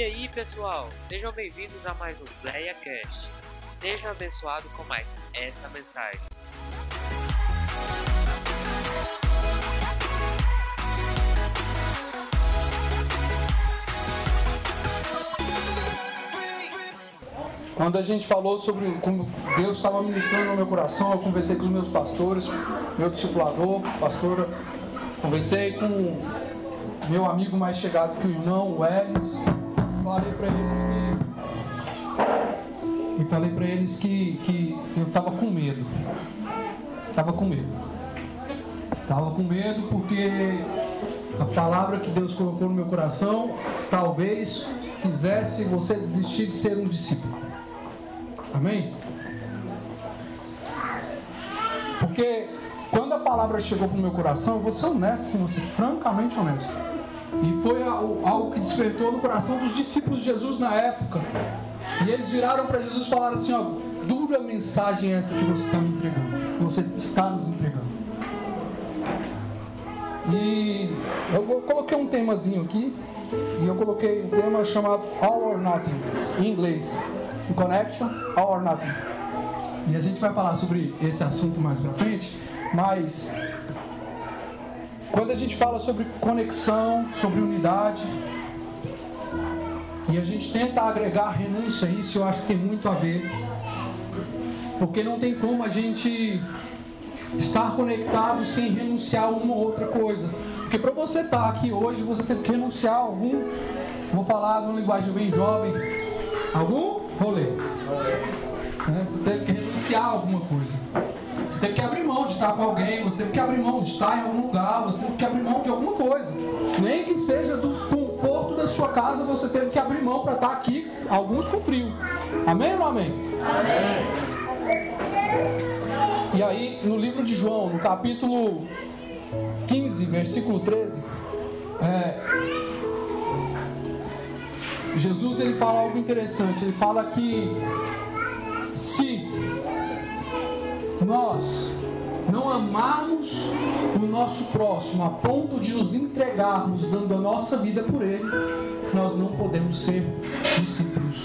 E aí, pessoal, sejam bem-vindos a mais um PlayaCast. Seja abençoado com mais essa mensagem. Quando a gente falou sobre como Deus estava ministrando no meu coração, eu conversei com os meus pastores, meu discipulador, pastora, conversei com meu amigo mais chegado que o irmão, o Elis, falei para eles que e falei para eles que, que eu estava com medo. Estava com medo. Estava com medo porque a palavra que Deus colocou no meu coração talvez quisesse você desistir de ser um discípulo. Amém? Porque quando a palavra chegou para o meu coração, eu vou ser honesto com você, francamente honesto. E foi algo que despertou no coração dos discípulos de Jesus na época. E eles viraram para Jesus e falaram assim: ó, dura mensagem essa que você está me entregando, você está nos entregando. E eu coloquei um temazinho aqui, e eu coloquei um tema chamado All or Nothing, em inglês. Connection or Nothing. E a gente vai falar sobre esse assunto mais pra frente, mas quando a gente fala sobre conexão, sobre unidade, e a gente tenta agregar renúncia a isso, eu acho que tem muito a ver. Porque não tem como a gente estar conectado sem renunciar a uma ou outra coisa. Porque para você estar aqui hoje, você tem que renunciar a algum, vou falar numa linguagem bem jovem, algum rolê. Né? Você teve que renunciar a alguma coisa. Você teve que abrir mão de estar com alguém, você teve que abrir mão de estar em algum lugar, você teve que abrir mão de alguma coisa. Nem que seja do conforto da sua casa, você teve que abrir mão para estar aqui, alguns com frio. Amém ou não amém? Amém. E aí, no livro de João, no capítulo 15, versículo 13, é, Jesus ele fala algo interessante. Ele fala que se nós não amarmos o nosso próximo a ponto de nos entregarmos dando a nossa vida por ele, nós não podemos ser discípulos.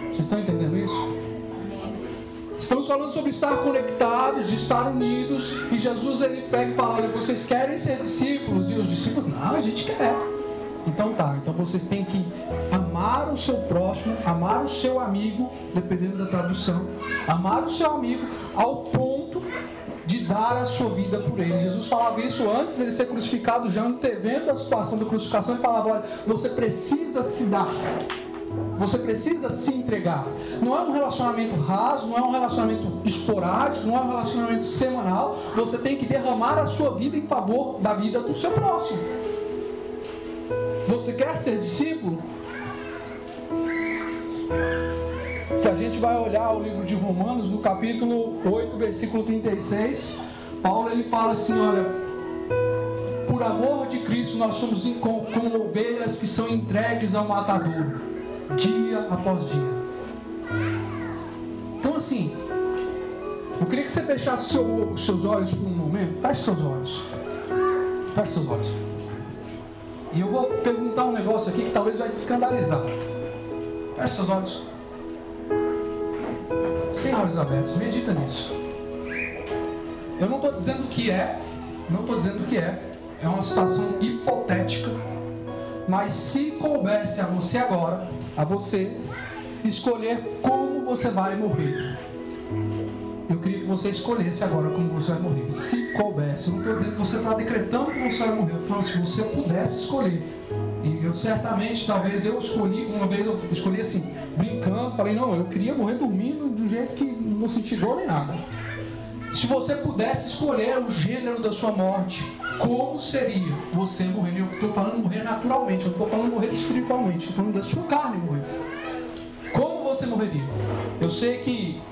Vocês estão entendendo isso? Estamos falando sobre estar conectados, de estar unidos, e Jesus ele pega e fala: Olha, vocês querem ser discípulos? E os discípulos, não, a gente quer. Então tá, então vocês têm que amar o seu próximo, amar o seu amigo, dependendo da tradução, amar o seu amigo ao ponto de dar a sua vida por ele. Jesus falava isso antes dele ser crucificado, já antevendo a situação da crucificação, e falava: olha, você precisa se dar. Você precisa se entregar. Não é um relacionamento raso, não é um relacionamento esporádico, não é um relacionamento semanal. Você tem que derramar a sua vida em favor da vida do seu próximo. Você quer ser discípulo? Se a gente vai olhar o livro de Romanos, no capítulo 8, versículo 36, Paulo ele fala assim: olha, por amor de Cristo nós somos como, ovelhas que são entregues ao matador, dia após dia. Então assim, eu queria que você fechasse seu, seus olhos por um momento. Feche seus olhos. Feche seus olhos. E eu vou perguntar um negócio aqui que talvez vai te escandalizar. Feche seus olhos. Sem olhos abertos, medita nisso. Eu não estou dizendo que é, não estou dizendo que é, é uma situação hipotética. Mas se coubesse a você agora, a você, escolher como você vai morrer queria que você escolhesse agora como você vai morrer. Se coubesse. Eu não estou dizendo que você está decretando que você vai morrer. Eu falando se você pudesse escolher. E eu certamente, talvez eu escolhi, uma vez eu escolhi assim, brincando, falei, não, eu queria morrer dormindo do jeito que não senti dor nem nada. Se você pudesse escolher o gênero da sua morte, como seria você morrer? Eu estou falando morrer naturalmente, eu estou falando morrer espiritualmente, estou falando da sua carne morrer. Como você morreria? Eu sei que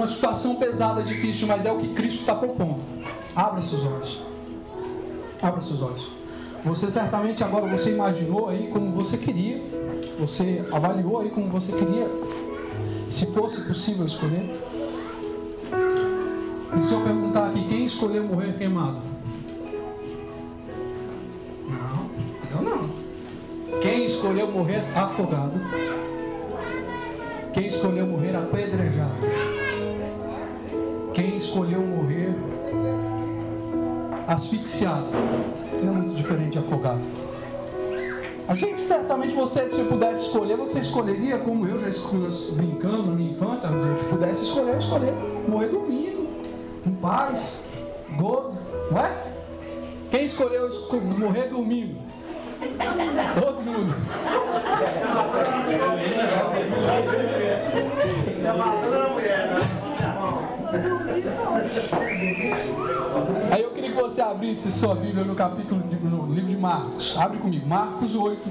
uma situação pesada, difícil, mas é o que Cristo está propondo. Abra seus olhos. Abra seus olhos. Você certamente agora você imaginou aí como você queria, você avaliou aí como você queria, se fosse possível escolher. E se eu perguntar aqui, quem escolheu morrer queimado? Não, eu não. escolheu morrer afogado? Quem escolheu morrer apedrejado? Quem escolheu morrer asfixiado? Não é muito diferente de afogado. A gente certamente você, se eu pudesse escolher, você escolheria, como eu já escolhi brincando na minha infância, se eu pudesse escolher, escolher morrer dormindo, em paz, gozo, não é? Quem escolheu morrer dormindo? Todo mundo. Aí eu queria que você abrisse sua Bíblia no capítulo no livro de Marcos. Abre comigo, Marcos 8,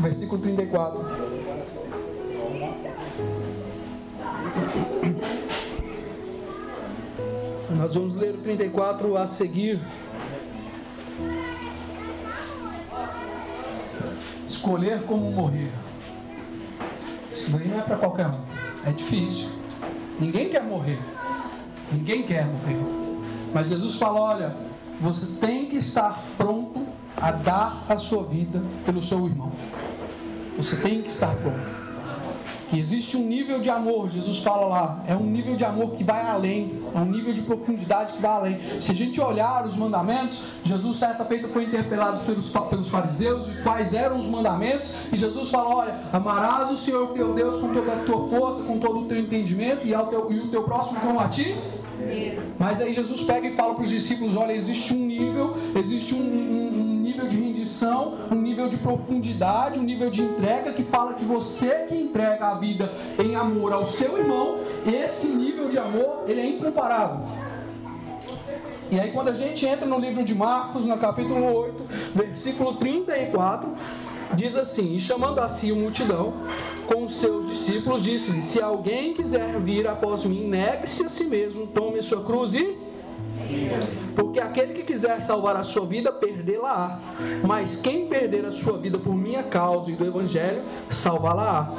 versículo 34. Nós vamos ler o 34 a seguir. Escolher como morrer. Isso daí não é para qualquer um. É difícil. Ninguém quer morrer. Ninguém quer morrer. Mas Jesus fala: olha, você tem que estar pronto a dar a sua vida pelo seu irmão. Você tem que estar pronto. Que existe um nível de amor, Jesus fala lá, é um nível de amor que vai além, é um nível de profundidade que vai além. Se a gente olhar os mandamentos, Jesus certa feita foi interpelado pelos, pelos fariseus de quais eram os mandamentos, e Jesus fala: olha, amarás o Senhor teu Deus com toda a tua força, com todo o teu entendimento, e, ao teu, e o teu próximo como a ti. Mas aí Jesus pega e fala para os discípulos: olha, existe um nível, existe um, um, um nível de rendição, um nível de profundidade, um nível de entrega que fala que você que entrega a vida em amor ao seu irmão, esse nível de amor ele é incomparável. E aí quando a gente entra no livro de Marcos, no capítulo 8, versículo 34, diz assim: E chamando a si a multidão, com seus discípulos, disse-lhe: Se alguém quiser vir após mim, negue-se a si mesmo, tome a sua cruz e porque aquele que quiser salvar a sua vida, perdê-la-á. Mas quem perder a sua vida por minha causa e do Evangelho, salvá-la-á.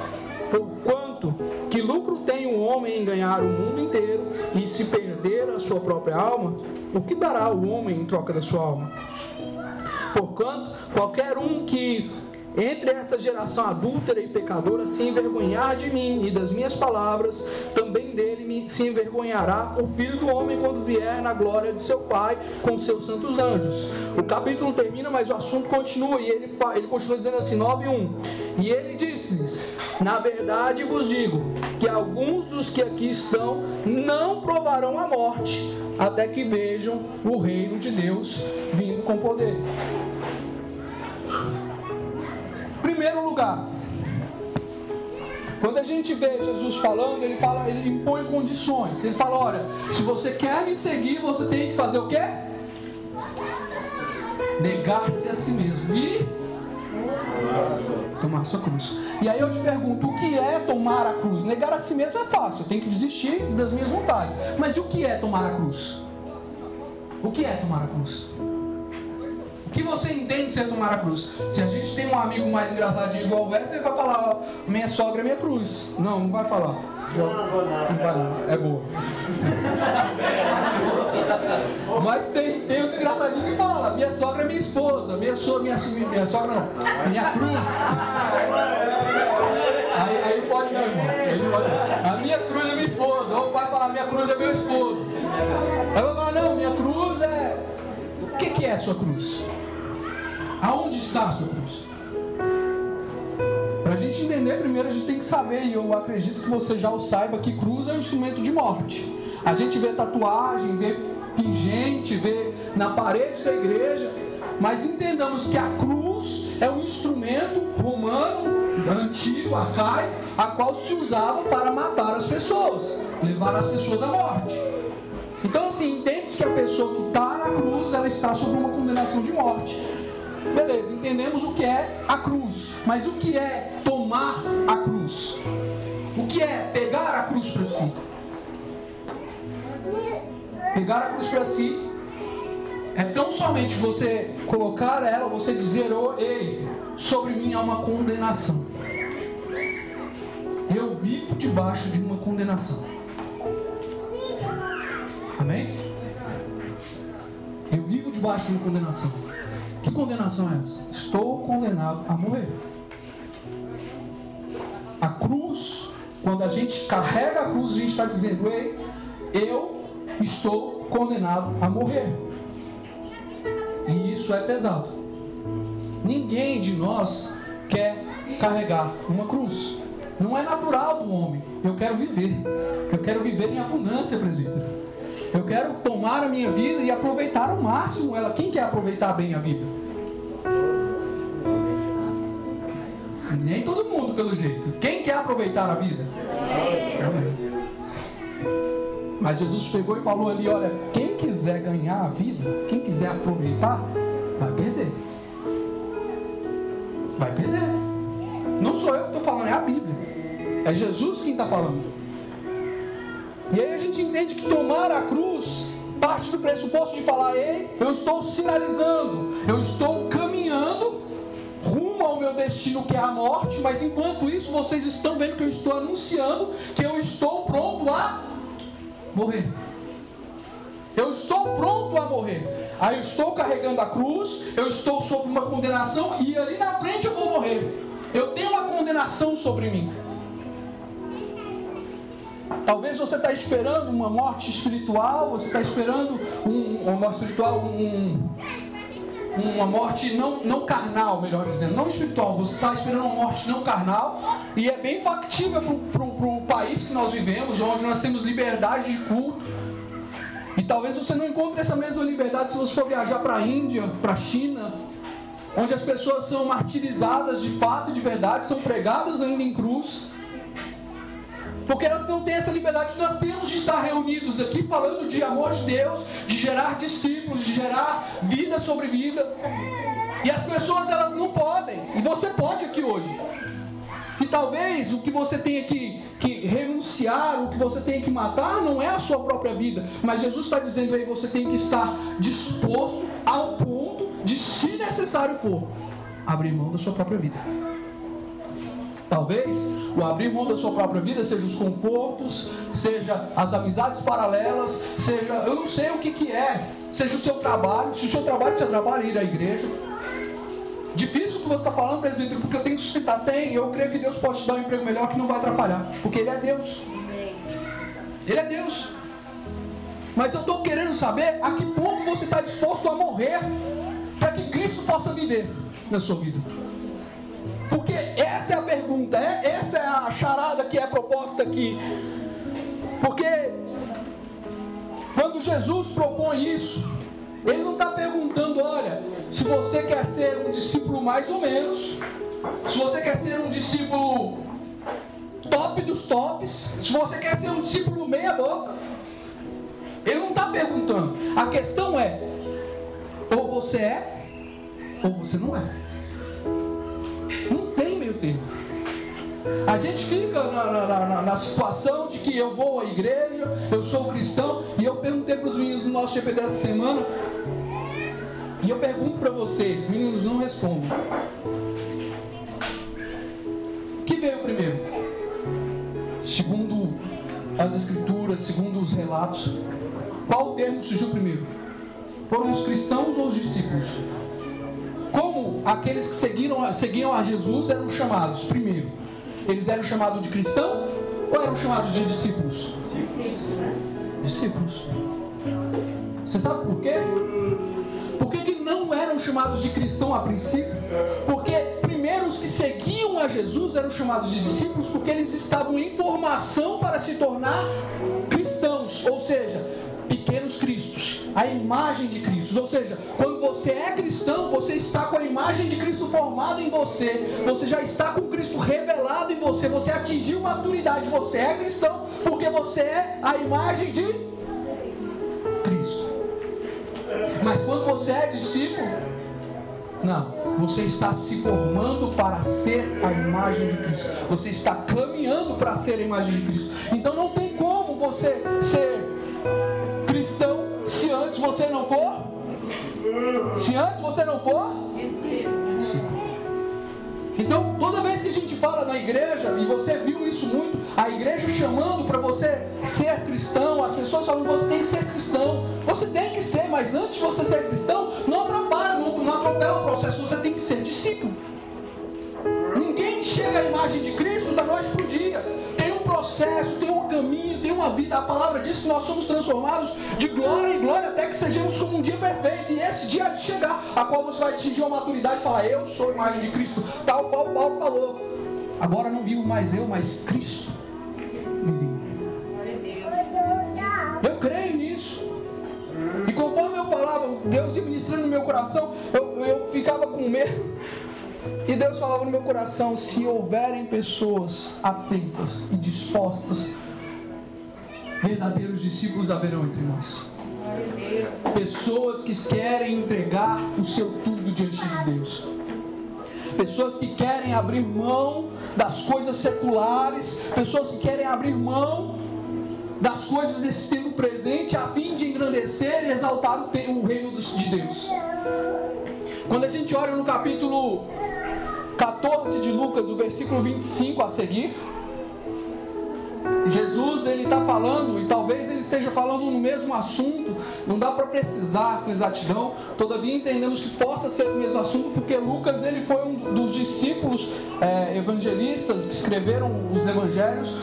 Porquanto, que lucro tem um homem em ganhar o mundo inteiro e se perder a sua própria alma? O que dará o homem em troca da sua alma? Porquanto, qualquer um que entre esta geração adúltera e pecadora se envergonhar de mim e das minhas palavras, também dele se envergonhará o filho do homem quando vier na glória de seu Pai com seus santos anjos. O capítulo termina, mas o assunto continua e ele, ele continua dizendo assim: 9 e 1. E ele disse-lhes: Na verdade vos digo que alguns dos que aqui estão não provarão a morte até que vejam o reino de Deus vindo com poder primeiro lugar, quando a gente vê Jesus falando, ele fala, ele impõe condições. Ele fala, olha, se você quer me seguir, você tem que fazer o quê? Negar-se a si mesmo e tomar sua cruz. E aí eu te pergunto, o que é tomar a cruz? Negar a si mesmo é fácil, eu tenho que desistir das minhas vontades. Mas o que é tomar a cruz? O que é tomar a cruz? O que você entende ser tomar a cruz? Se a gente tem um amigo mais engraçadinho igual o Wesley, ele vai falar, ó, minha sogra é minha cruz. Não, não vai falar. Não, não vai não. É boa. Mas tem, tem os engraçadinhos que falam, minha sogra é minha esposa, minha, so, minha, minha, minha sogra não, minha cruz. Aí, aí pode não, irmão. Aí pode, a minha cruz é minha esposa. Ou o pai fala, minha cruz é meu esposo. Aí eu falo, não, minha cruz que, é a sua cruz? Aonde está a sua cruz? Para a gente entender, primeiro a gente tem que saber, e eu acredito que você já o saiba, que cruz é um instrumento de morte. A gente vê tatuagem, vê pingente, vê na parede da igreja, mas entendamos que a cruz é um instrumento romano, antigo, arcaico, a qual se usava para matar as pessoas, levar as pessoas à morte. Então, assim, entende-se que a pessoa que está na cruz, ela está sob uma condenação de morte. Beleza, entendemos o que é a cruz, mas o que é tomar a cruz? O que é pegar a cruz para si? Pegar a cruz para si é tão somente você colocar ela, você dizer, oh, ei, sobre mim há uma condenação. Eu vivo debaixo de uma condenação. Amém? Eu vivo debaixo de uma condenação. Que condenação é essa? Estou condenado a morrer. A cruz, quando a gente carrega a cruz, a gente está dizendo: Ei, eu estou condenado a morrer. E isso é pesado. Ninguém de nós quer carregar uma cruz. Não é natural do homem. Eu quero viver. Eu quero viver em abundância, presbítero. Eu quero tomar a minha vida e aproveitar ao máximo ela. Quem quer aproveitar bem a vida? Nem todo mundo, pelo jeito. Quem quer aproveitar a vida? Mas Jesus pegou e falou ali: olha, quem quiser ganhar a vida, quem quiser aproveitar, vai perder. Vai perder. Não sou eu que estou falando, é a Bíblia. É Jesus quem está falando. E aí a gente entende que tomar a cruz parte do pressuposto de falar: ei, eu estou sinalizando, eu estou caminhando rumo ao meu destino que é a morte, mas enquanto isso vocês estão vendo que eu estou anunciando que eu estou pronto a morrer. Eu estou pronto a morrer. Aí eu estou carregando a cruz, eu estou sob uma condenação e ali na frente eu vou morrer. Eu tenho uma condenação sobre mim. Talvez você está esperando uma morte espiritual, você está esperando um, uma morte espiritual, um, uma morte não, não carnal, melhor dizendo, não espiritual. Você está esperando uma morte não carnal e é bem factível para o país que nós vivemos, onde nós temos liberdade de culto. E talvez você não encontre essa mesma liberdade se você for viajar para a Índia, para a China, onde as pessoas são martirizadas de fato de verdade, são pregadas ainda em cruz. Porque elas não têm essa liberdade nós temos de estar reunidos aqui falando de amor de Deus, de gerar discípulos, de gerar vida sobre vida. E as pessoas elas não podem. E você pode aqui hoje. E talvez o que você tenha que, que renunciar, o que você tenha que matar, não é a sua própria vida. Mas Jesus está dizendo aí, você tem que estar disposto ao ponto de, se necessário for, abrir mão da sua própria vida. Talvez o abrir mão da sua própria vida seja os confortos, seja as amizades paralelas, seja, eu não sei o que, que é, seja o seu trabalho, se o seu trabalho te atrapalha ir à igreja. Difícil o que você está falando, presbítero, porque eu tenho que suscitar. Tem, eu creio que Deus pode te dar um emprego melhor que não vai atrapalhar, porque Ele é Deus. Ele é Deus. Mas eu estou querendo saber a que ponto você está disposto a morrer para que Cristo possa viver na sua vida. Porque essa é a pergunta, é, essa é a charada que é proposta aqui. Porque quando Jesus propõe isso, ele não está perguntando, olha, se você quer ser um discípulo mais ou menos, se você quer ser um discípulo top dos tops, se você quer ser um discípulo meia boca. Ele não está perguntando. A questão é, ou você é, ou você não é. Não tem meio termo. A gente fica na, na, na, na, situação de que eu vou à igreja, eu sou cristão, e eu perguntei para os meninos do nosso GP dessa semana, e eu pergunto para vocês, meninos não respondem. O que veio primeiro? Segundo as escrituras, segundo os relatos, qual termo surgiu primeiro? Foram os cristãos ou os discípulos? Como aqueles que seguiram, seguiam a Jesus eram chamados? Primeiro, eles eram chamados de cristão ou eram chamados de discípulos? Discípulos. Você sabe por quê? Por que, que não eram chamados de cristão a princípio? Porque primeiro os que seguiam a Jesus eram chamados de discípulos porque eles estavam em formação para se tornar cristãos, ou seja, pequenos cristos, a imagem de Cristo. Ou seja, quando você é cristão, você está com a imagem de Cristo formada em você, você já está com Cristo revelado em você, você atingiu maturidade, você é cristão porque você é a imagem de Cristo. Mas quando você é discípulo, não, você está se formando para ser a imagem de Cristo. Você está caminhando para ser a imagem de Cristo. Então não tem como você ser se antes você não for? Se antes você não for? Então, toda vez que a gente fala na igreja, e você viu isso muito, a igreja chamando para você ser cristão, as pessoas falam que você tem que ser cristão. Você tem que ser, mas antes de você ser cristão, não atrapalha, não, não atropela o processo, você tem que ser discípulo. Ninguém chega à imagem de Cristo da noite para o dia. Processo, tem um caminho, tem uma vida. A palavra diz que nós somos transformados de glória em glória até que sejamos como um dia perfeito. E esse dia de chegar, a qual você vai atingir uma maturidade e falar: Eu sou a imagem de Cristo, tal qual Paulo falou. Agora não vivo mais eu, mas Cristo. Eu creio nisso. E conforme eu falava, Deus ia ministrando no meu coração, eu, eu ficava com medo. E Deus falava no meu coração: se houverem pessoas atentas e dispostas, verdadeiros discípulos haverão entre nós. Pessoas que querem entregar o seu tudo diante de Deus. Pessoas que querem abrir mão das coisas seculares, pessoas que querem abrir mão das coisas desse tempo presente a fim de engrandecer e exaltar o reino de Deus. Quando a gente olha no capítulo 14 de Lucas, o versículo 25 a seguir, Jesus ele está falando, e talvez ele esteja falando no mesmo assunto, não dá para precisar com exatidão, todavia entendemos que possa ser o mesmo assunto, porque Lucas ele foi um dos discípulos é, evangelistas que escreveram os evangelhos,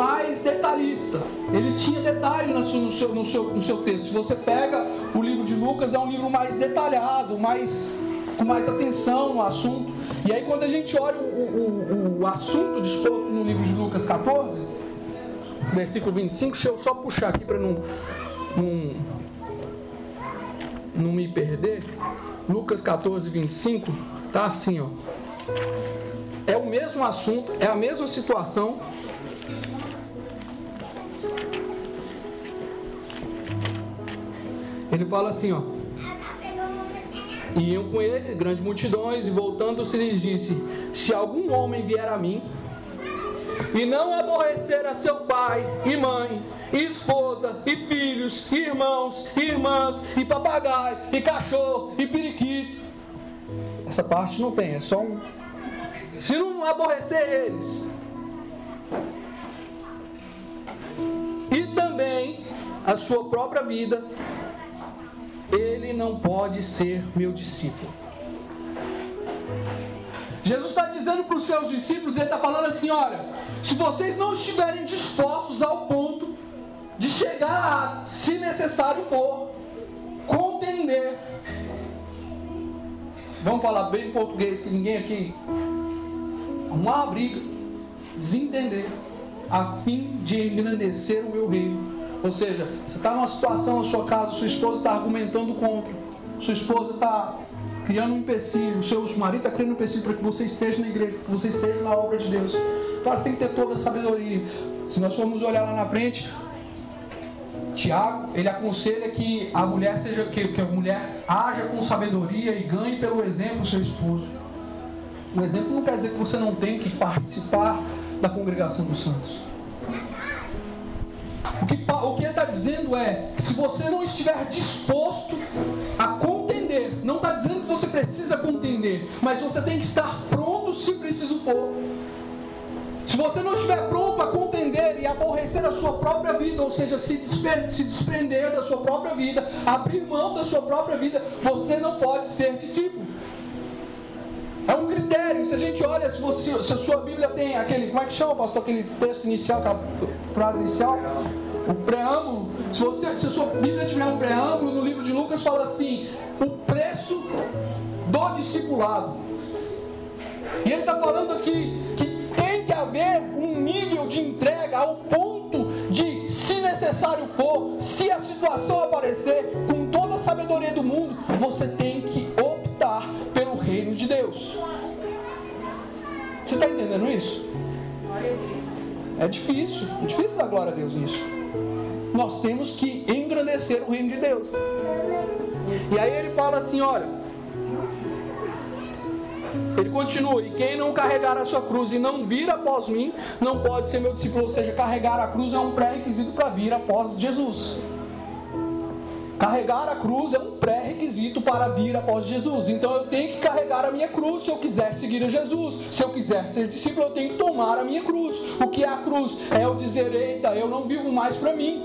mais detalhista. Ele tinha detalhe no seu, no seu, no seu, no seu texto. Se você pega o livro de Lucas, é um livro mais detalhado, mais com mais atenção no assunto. E aí quando a gente olha o, o, o assunto disposto no livro de Lucas 14, versículo 25, deixa eu só puxar aqui para não, não, não me perder. Lucas 14, 25, tá assim, ó. É o mesmo assunto, é a mesma situação. Ele fala assim, ó. E iam com ele grandes multidões, e voltando-se lhes disse: Se algum homem vier a mim, e não aborrecer a seu pai e mãe, e esposa, e filhos, e irmãos, e irmãs, e papagaio, e cachorro, e periquito. Essa parte não tem, é só um. Se não aborrecer eles, e também a sua própria vida, ele não pode ser meu discípulo. Jesus está dizendo para os seus discípulos, ele está falando assim: olha, se vocês não estiverem dispostos ao ponto de chegar a, se necessário for, contender. Vamos falar bem em português, que ninguém aqui. Uma briga, desentender, a fim de engrandecer o meu reino ou seja, você está numa situação na sua casa, sua esposa está argumentando contra, sua esposa está criando um empecilho, o seu marido está criando um empecilho para que você esteja na igreja, para que você esteja na obra de Deus. Então você tem que ter toda a sabedoria. Se nós formos olhar lá na frente, Tiago, ele aconselha que a mulher seja que, que a mulher haja com sabedoria e ganhe pelo exemplo o seu esposo. O exemplo não quer dizer que você não tem que participar da congregação dos santos. O que, dizendo é: se você não estiver disposto a contender, não está dizendo que você precisa contender, mas você tem que estar pronto se preciso for. Se você não estiver pronto a contender e aborrecer a sua própria vida, ou seja, se, se desprender da sua própria vida, abrir mão da sua própria vida, você não pode ser discípulo. É um critério. Se a gente olha, se, você, se a sua Bíblia tem aquele, como é que chama, pastor, aquele texto inicial, aquela frase inicial? O preâmbulo, se, você, se a sua Bíblia tiver um preâmbulo, no livro de Lucas fala assim: o preço do discipulado. E ele está falando aqui que tem que haver um nível de entrega ao ponto de, se necessário for, se a situação aparecer, com toda a sabedoria do mundo, você tem que optar pelo reino de Deus. Você está entendendo isso? É difícil, é difícil dar glória a Deus nisso nós temos que engrandecer o reino de Deus. E aí ele fala assim: olha, ele continua: e quem não carregar a sua cruz e não vir após mim, não pode ser meu discípulo. Ou seja, carregar a cruz é um pré-requisito para vir após Jesus. Carregar a cruz é um pré-requisito para vir após Jesus. Então eu tenho que carregar a minha cruz se eu quiser seguir a Jesus. Se eu quiser ser discípulo, eu tenho que tomar a minha cruz. O que é a cruz? É eu dizer: eita, eu não vivo mais para mim.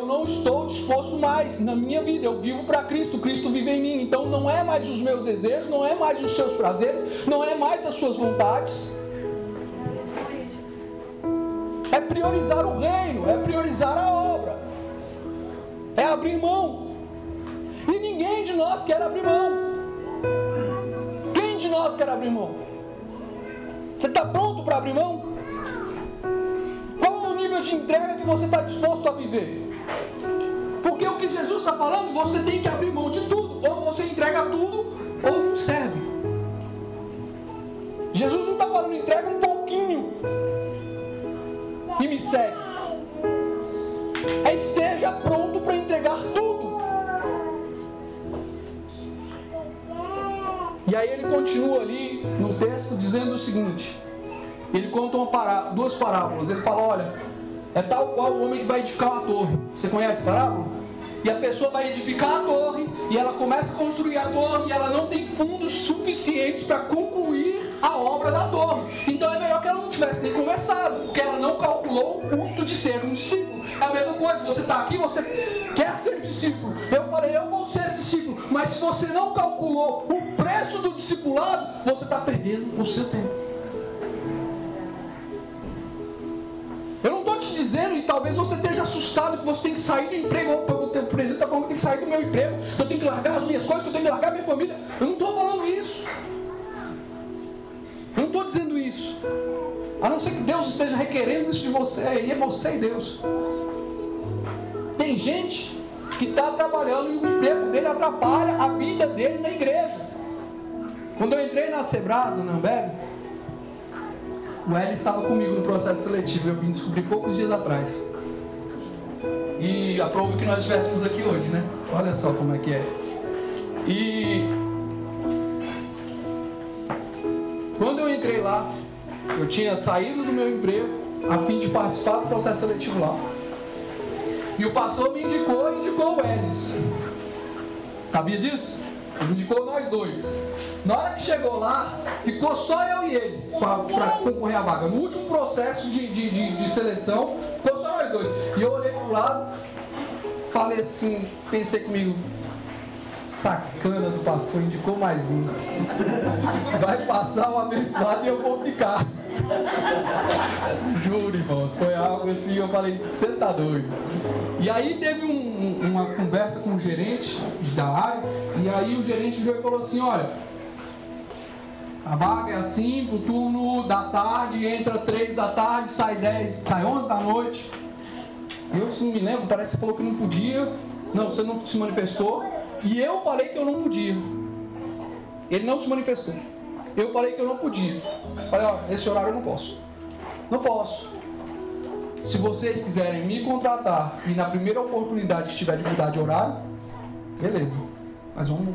Eu não estou disposto mais na minha vida, eu vivo para Cristo, Cristo vive em mim. Então não é mais os meus desejos, não é mais os seus prazeres, não é mais as suas vontades, priorizar o reino, é priorizar a obra, é abrir mão. E ninguém de nós quer abrir mão. Quem de nós quer abrir mão? Você está pronto para abrir mão? Qual é o nível de entrega que você está disposto a viver? Porque o que Jesus está falando, você tem que abrir mão de tudo. Ou você entrega tudo, ou não serve. Jesus não está falando, entrega um pouquinho e me segue. É esteja pronto para entregar tudo. E aí ele continua ali no texto dizendo o seguinte: ele conta pará duas parábolas. Ele fala: olha, é tal qual o homem que vai edificar uma torre. Você conhece a parábola? E a pessoa vai edificar a torre, e ela começa a construir a torre, e ela não tem fundos suficientes para concluir a obra da torre. Então é melhor que ela não tivesse nem conversado, porque ela não calculou o custo de ser um discípulo. É a mesma coisa, você está aqui, você quer ser discípulo. Eu falei, eu vou ser discípulo, mas se você não calculou o preço do discipulado, você está perdendo o seu tempo. Talvez você esteja assustado que você tem que sair do emprego. O presidente está falando que tem que sair do meu emprego, que eu tenho que largar as minhas coisas, que eu tenho que largar a minha família. Eu não estou falando isso. Eu não estou dizendo isso. A não ser que Deus esteja requerendo isso de você, aí é você e Deus. Tem gente que está trabalhando e o emprego dele atrapalha a vida dele na igreja. Quando eu entrei na Sebrasa, na Ambev, o Hélio estava comigo no processo seletivo, eu vim descobrir poucos dias atrás. E aprova que nós estivéssemos aqui hoje, né? Olha só como é que é. E quando eu entrei lá, eu tinha saído do meu emprego a fim de participar do processo seletivo lá. E o pastor me indicou e indicou o Elis. Sabia disso? Ele indicou nós dois. Na hora que chegou lá, ficou só eu e ele para concorrer à vaga. No último processo de, de, de, de, seleção, dois. E eu olhei para o lado, falei assim, pensei comigo, sacana do pastor, indicou mais um. Vai passar o abençoado e eu vou ficar. Juro, irmãos, foi algo assim, eu falei, você tá doido. E aí teve um, uma conversa com o gerente da área, e aí o gerente veio e falou assim, olha, a vaga é assim, pro turno da tarde, entra 3 da tarde, sai 10, sai 11 da noite. Eu, não me lembro, parece que falou que não podia. Não, você não se manifestou. E eu falei que eu não podia. Ele não se manifestou. Eu falei que eu não podia. Falei, ó, esse horário eu não posso. Não posso. Se vocês quiserem me contratar e na primeira oportunidade estiver de mudar de horário, beleza. Mas vamos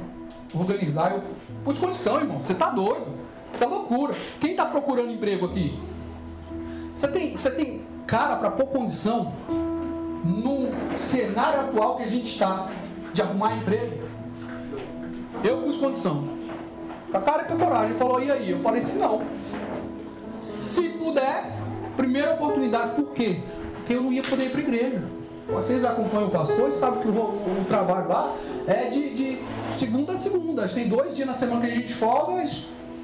organizar. Eu pus condição, irmão. Você tá doido. Isso é loucura. Quem está procurando emprego aqui? Você tem, você tem cara para pôr condição no cenário atual que a gente está de arrumar emprego? Eu pus condição. Com a cara e com a coragem. Falou, e aí? Eu falei assim, não. Se puder, primeira oportunidade, por quê? Porque eu não ia poder ir para a igreja. Vocês acompanham o pastor e sabem que o, o, trabalho lá é de, de, segunda a segunda. Tem dois dias na semana que a gente folga e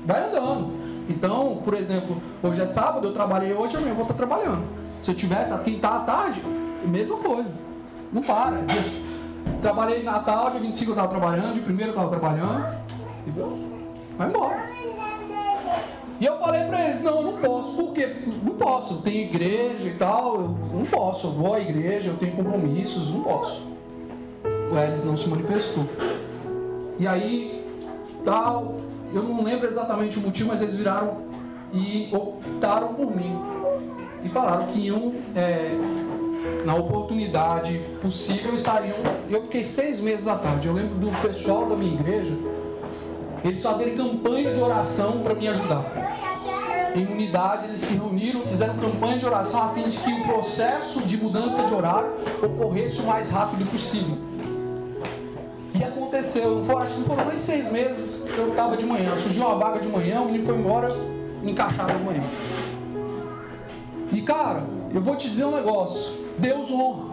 vai andando. Então, por exemplo, hoje é sábado, eu trabalhei hoje, amanhã eu vou estar trabalhando. Se eu tivesse aqui tá à tarde, mesma coisa. Não para. trabalhei Natal, dia 25 eu estava trabalhando, dia 1 eu estava trabalhando. E vai embora. E eu falei para eles, não, eu não posso, porque não posso, tenho igreja e tal, eu não posso, eu vou à igreja, eu tenho compromissos, não posso. O Elis não se manifestou. E aí, tal, eu não lembro exatamente o motivo, mas eles viraram e optaram por mim. E falaram que iam, é, na oportunidade possível, estariam. Eu fiquei seis meses à tarde. Eu lembro do pessoal da minha igreja, eles fazerem campanha de oração para me ajudar em unidade, eles se reuniram, fizeram campanha de oração a fim de que o processo de mudança de horário ocorresse o mais rápido possível. E aconteceu, foi, acho que foram nem seis meses que eu estava de manhã. Surgiu uma vaga de manhã, o menino foi embora, me encaixaram de manhã. E cara, eu vou te dizer um negócio: Deus honra.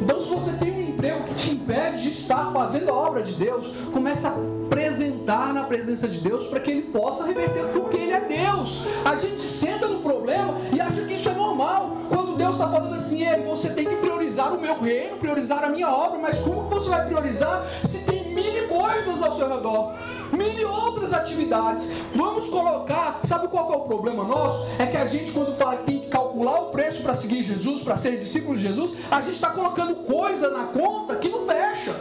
Então, se você tem um emprego que te impede de estar fazendo a obra de Deus, começa a apresentar na presença de Deus para que Ele possa reverter, porque Ele é Deus. A gente senta no problema e acha que isso é normal. Quando falando assim, ei, você tem que priorizar o meu reino, priorizar a minha obra, mas como você vai priorizar se tem mil coisas ao seu redor? Mil outras atividades. Vamos colocar, sabe qual é o problema nosso? É que a gente, quando fala que tem que calcular o preço para seguir Jesus, para ser discípulo de Jesus, a gente está colocando coisa na conta que não fecha.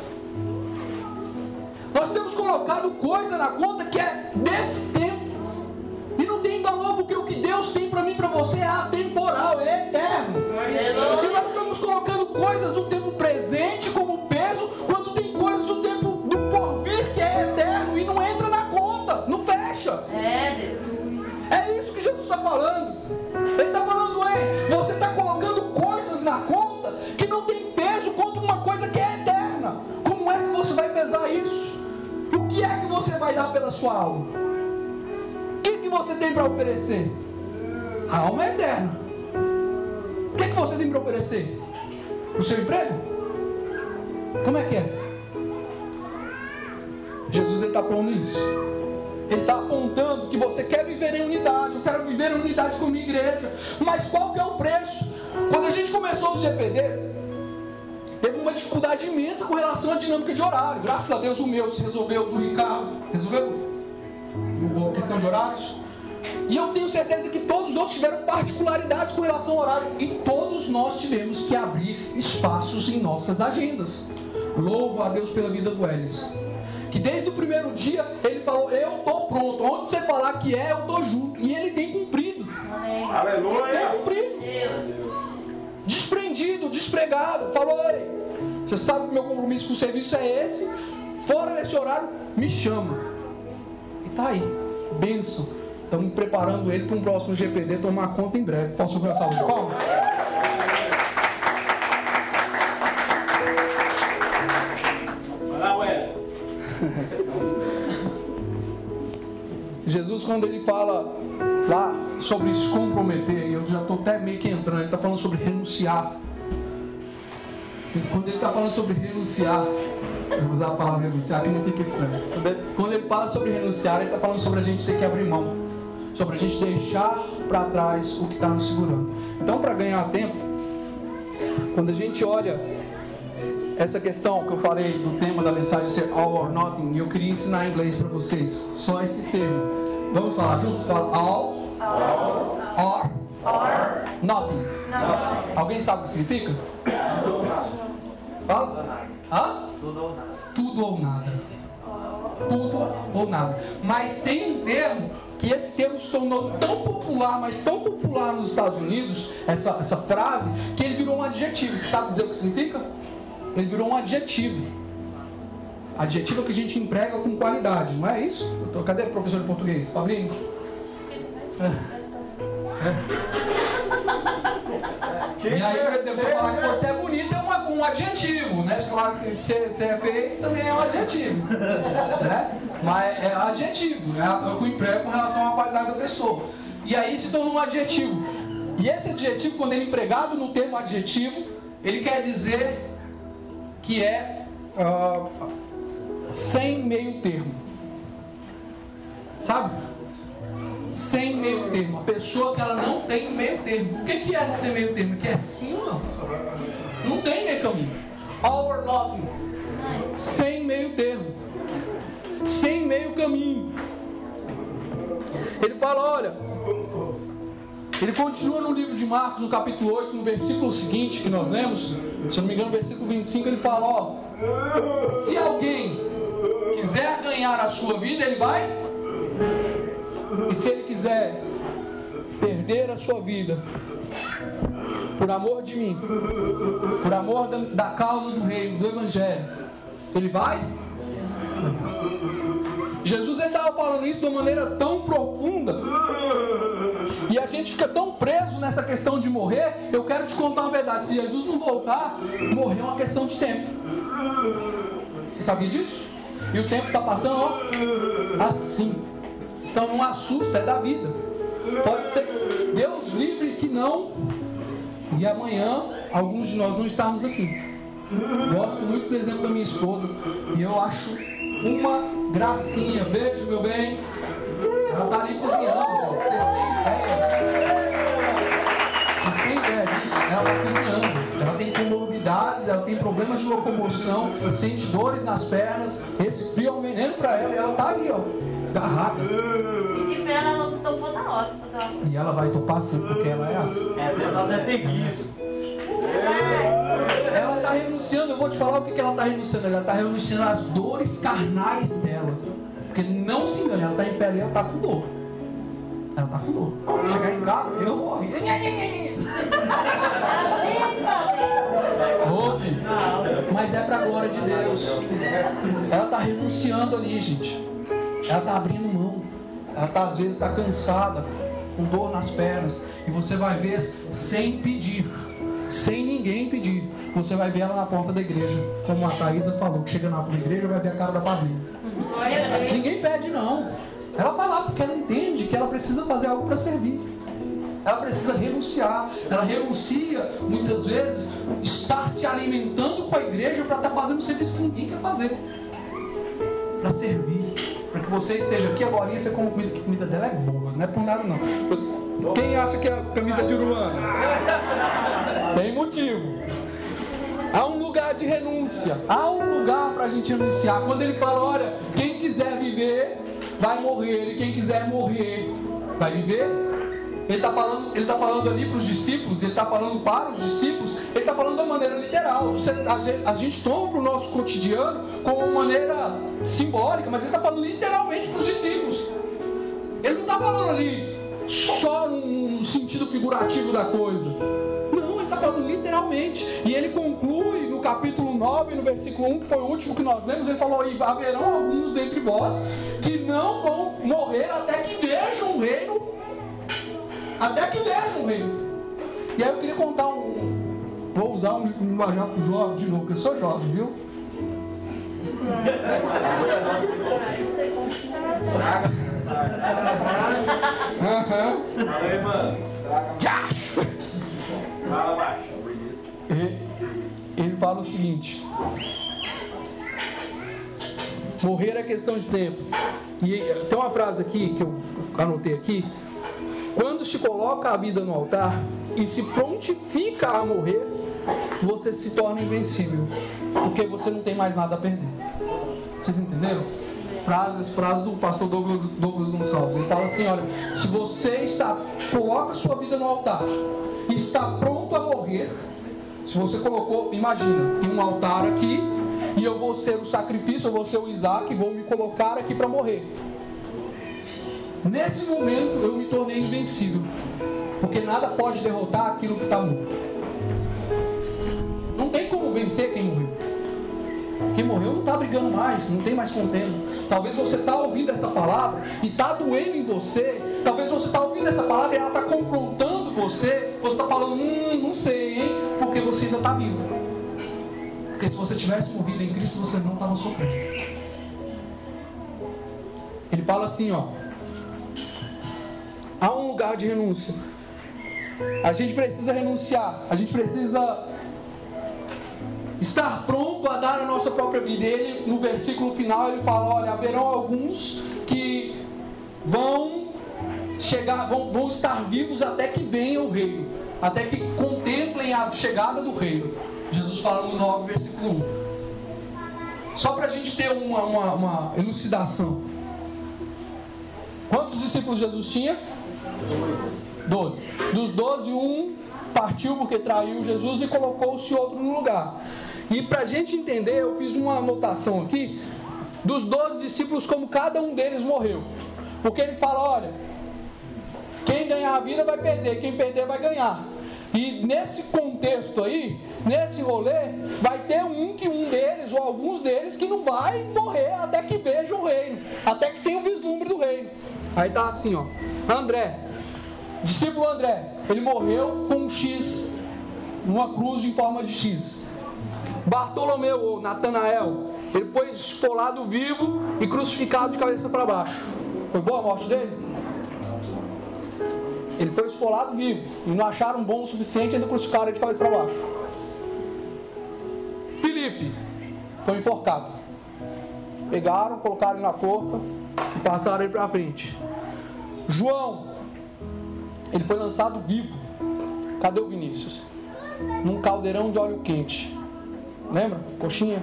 Nós temos colocado coisa na conta que é desse tempo. E não tem valor porque o que Deus tem para mim e para você é atemporal, é eterno. E nós estamos colocando coisas do tempo presente como peso, quando fecha. É, Deus. É isso que Jesus está falando. Ele está falando, é, você está colocando coisas na conta que não tem peso quanto uma coisa que é eterna. Como é que você vai pesar isso? O que é que você vai dar pela sua alma? O que, que você tem para oferecer? A alma é eterna. O que, que você tem para oferecer? O seu emprego? Como é que é? Jesus está falando isso. Ele está apontando que você quer viver em unidade. Eu quero viver em unidade com a minha igreja. Mas qual que é o preço? Quando a gente começou os GPDs, teve uma dificuldade imensa com relação à dinâmica de horário. Graças a Deus o meu se resolveu, do Ricardo. Resolveu? A questão de horários. E eu tenho certeza que todos os outros tiveram particularidades com relação ao horário. E todos nós tivemos que abrir espaços em nossas agendas. Louvo a Deus pela vida do Elis. Que desde o primeiro dia ele falou: Eu estou pronto. Onde você falar que é, eu estou junto. E ele tem cumprido. Amém. Aleluia. Tem cumprido. Desprendido, despregado. Falou: Ei, você sabe que meu compromisso com o serviço é esse. Fora desse horário, me chama. E tá aí. Benção. Estamos preparando ele para um próximo GPD tomar conta em breve. Posso começar de palmas? Jesus, quando ele fala lá sobre se comprometer, eu já estou até meio que entrando, ele está falando sobre renunciar. Quando ele está falando sobre renunciar, eu vou usar a palavra renunciar que não fica estranho. Quando ele fala sobre renunciar, ele está falando sobre a gente ter que abrir mão, sobre a gente deixar para trás o que está nos segurando. Então, para ganhar tempo, quando a gente olha essa questão que eu falei do tema da mensagem ser all or nothing, eu queria ensinar em inglês para vocês, só esse termo. Vamos falar juntos? Fala all, all or, or nothing. nothing. Alguém sabe o que significa? Hã? Tudo ou nada. Tudo ou nada. Tudo ou nada. Mas tem um termo que esse termo se tornou tão popular, mas tão popular nos Estados Unidos, essa, essa frase, que ele virou um adjetivo. Você sabe dizer o que significa? Ele virou um adjetivo. Adjetivo que a gente emprega com qualidade, não é isso? Tô, cadê o professor de português? Fabrinho? É. É. E aí, por exemplo, se eu falar que você é bonito, é uma, um adjetivo, né? Se falar que você, você é feio, também é um adjetivo. Né? Mas é adjetivo, é o que emprego com relação à qualidade da pessoa. E aí se torna um adjetivo. E esse adjetivo, quando ele é empregado no termo adjetivo, ele quer dizer que é uh, sem meio termo. Sabe? Sem meio termo. A pessoa que ela não tem meio termo. O que, que é não ter meio termo? Que é sim ou não? Não tem meio caminho. All or nothing. Sem meio termo. Sem meio caminho. Ele fala, olha, ele continua no livro de Marcos, no capítulo 8, no versículo seguinte que nós lemos, se eu não me engano, no versículo 25, ele fala: Ó, se alguém quiser ganhar a sua vida, ele vai. E se ele quiser perder a sua vida, por amor de mim, por amor da, da causa do reino, do evangelho, ele vai? Jesus estava falando isso de uma maneira tão profunda. E a gente fica tão preso nessa questão de morrer. Eu quero te contar uma verdade: se Jesus não voltar, morrer é uma questão de tempo. Você sabia disso? E o tempo está passando, ó, assim. Então não assusta, é da vida. Pode ser que Deus livre que não. E amanhã alguns de nós não estarmos aqui. Gosto muito do exemplo da minha esposa. E eu acho uma gracinha. Beijo, meu bem. Ela está ali cozinhando, gente. Vocês têm ideia? Vocês têm ideia disso? Ela está cozinhando. Ela tem comorbidades, ela tem problemas de locomoção, sente dores nas pernas, esse frio é um veneno para ela e ela está ali, ó, agarrada. Pedi pra ela, ela topou na hora. E ela vai topar sim, porque ela é assim. Essa é seguir. Ela está renunciando, eu vou te falar o que, que ela está renunciando. Ela está renunciando às dores carnais dela. Porque não se engane, ela está em pé e ela está com dor. Ela está com dor. Chegar em casa, eu rir. Ouve. Mas é para a glória de Deus. Ela está renunciando ali, gente. Ela está abrindo mão. Ela tá, às vezes está cansada, com dor nas pernas. E você vai ver sem pedir sem ninguém pedir. Você vai ver ela na porta da igreja. Como a Thaisa falou, que chega na igreja vai ver a cara da Pablinha. Ninguém pede, não. Ela vai lá porque ela entende que ela precisa fazer algo para servir. Ela precisa renunciar. Ela renuncia, muitas vezes, estar se alimentando com a igreja para estar tá fazendo um serviço que ninguém quer fazer. Para servir. Para que você esteja aqui agora e você come comida, que comida dela é boa. Não é por nada, não. Quem acha que é camisa de uruana? Tem motivo. Há um lugar de renúncia. Há um lugar para a gente renunciar. Quando ele fala, olha, quem quiser viver, vai morrer. E quem quiser morrer, vai viver. Ele está falando, ele tá falando ali para os discípulos, ele está falando para os discípulos, ele está falando da maneira literal. A, a, gente toma para o nosso cotidiano como maneira simbólica, mas ele está falando literalmente para os discípulos. Ele não está falando ali só no sentido figurativo da coisa. Não, ele está falando literalmente. E ele conclui no capítulo 9, no versículo 1, que foi o último que nós lemos, ele falou: E haverão alguns dentre vós que não vão morrer até que vejam o reino. Até que vejam o reino. E aí eu queria contar um. Vou usar um linguajar para jovem de novo, porque eu sou jovem, viu? Aham. Aí, mano. Fala baixo. Ele fala o seguinte: Morrer é questão de tempo. E tem uma frase aqui que eu anotei aqui. Quando se coloca a vida no altar e se prontifica a morrer, você se torna invencível, porque você não tem mais nada a perder. Vocês entenderam? Frases, frases do pastor Douglas, Douglas Gonçalves. Ele fala assim: olha, se você está, coloca sua vida no altar e está pronto a morrer, se você colocou, imagina, tem um altar aqui e eu vou ser o sacrifício, eu vou ser o Isaac, vou me colocar aqui para morrer. Nesse momento eu me tornei invencível, porque nada pode derrotar aquilo que está morto. Não tem como vencer quem morreu. Quem morreu não está brigando mais, não tem mais contendo. Talvez você está ouvindo essa palavra e está doendo em você. Talvez você está ouvindo essa palavra e ela está confrontando você. Você está falando, hum, não sei, hein? Porque você ainda está vivo. Porque se você tivesse morrido em Cristo, você não estava sofrendo. Ele fala assim, ó. Há um lugar de renúncia. A gente precisa renunciar. A gente precisa estar pronto a dar a nossa própria vida. Ele, no versículo final, ele fala: olha, haverão alguns que vão chegar, vão, vão estar vivos até que venha o reino, até que contemplem a chegada do reino. Jesus fala no 9, versículo 1. Só para a gente ter uma, uma, uma elucidação. Quantos discípulos Jesus tinha? Doze. Dos doze, um partiu porque traiu Jesus e colocou-se outro no lugar. E para a gente entender, eu fiz uma anotação aqui dos doze discípulos, como cada um deles morreu. Porque ele fala: olha, quem ganhar a vida vai perder, quem perder vai ganhar. E nesse contexto aí, nesse rolê, vai ter um que um deles, ou alguns deles, que não vai morrer até que veja o reino, até que tenha o vislumbre do reino. Aí tá assim, ó. André, discípulo André, ele morreu com um X, uma cruz em forma de X. Bartolomeu ou Natanael, ele foi esfolado vivo e crucificado de cabeça para baixo. Foi boa a morte dele? Ele foi esfolado vivo e não acharam bom o suficiente ainda crucificaram ele de cabeça para baixo. Felipe foi enforcado. Pegaram, colocaram ele na forca e passaram ele para frente. João, ele foi lançado vivo. Cadê o Vinícius? num caldeirão de óleo quente. Lembra? Coxinha?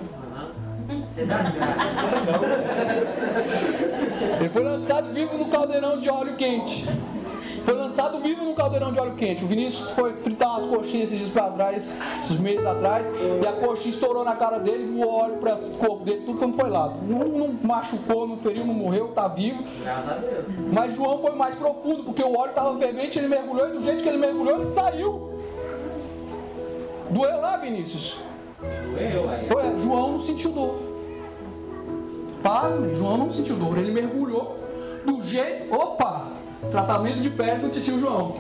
Ele foi lançado vivo no caldeirão de óleo quente. Foi lançado vivo no caldeirão de óleo quente. O Vinícius foi fritar umas coxinhas esses dias para trás, esses meses atrás, e a coxinha estourou na cara dele, voou óleo para o corpo dele, tudo como foi lá. Não, não machucou, não feriu, não morreu, está vivo. Mas João foi mais profundo, porque o óleo estava fervente, ele mergulhou, e do jeito que ele mergulhou, ele saiu. Doeu lá, Vinícius? Doeu, João não sentiu dor. Pasme, João não sentiu dor. Ele mergulhou do jeito. Opa! Tratamento de pele do tio João.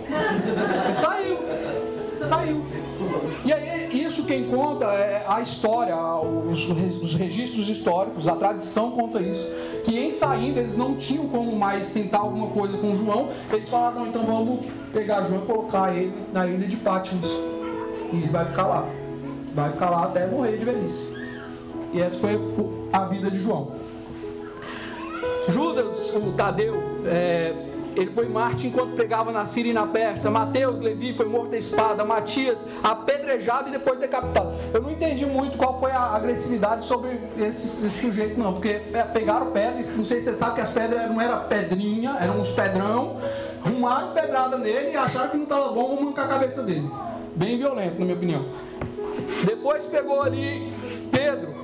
E saiu. Saiu. E aí, isso quem conta é a história, os, os, registros históricos, a tradição conta isso. Que em saindo eles não tinham como mais tentar alguma coisa com João. Eles falaram, então vamos pegar João e colocar ele na ilha de Patmos. E ele vai ficar lá. Vai ficar lá até morrer de velhice. E essa foi a vida de João. Judas, o Tadeu, é, ele foi Marte enquanto pregava na Síria e na Pérsia. Mateus, Levi, foi morto a espada. Matias, apedrejado e depois decapitado. Eu não entendi muito qual foi a agressividade sobre esse, esse sujeito, não. Porque é, pegaram pedras, não sei se você sabe que as pedras não eram pedrinha, eram uns pedrão. Rumaram pedrada nele e acharam que não estava bom, vamos mancar a cabeça dele. Bem violento, na minha opinião. Depois pegou ali Pedro.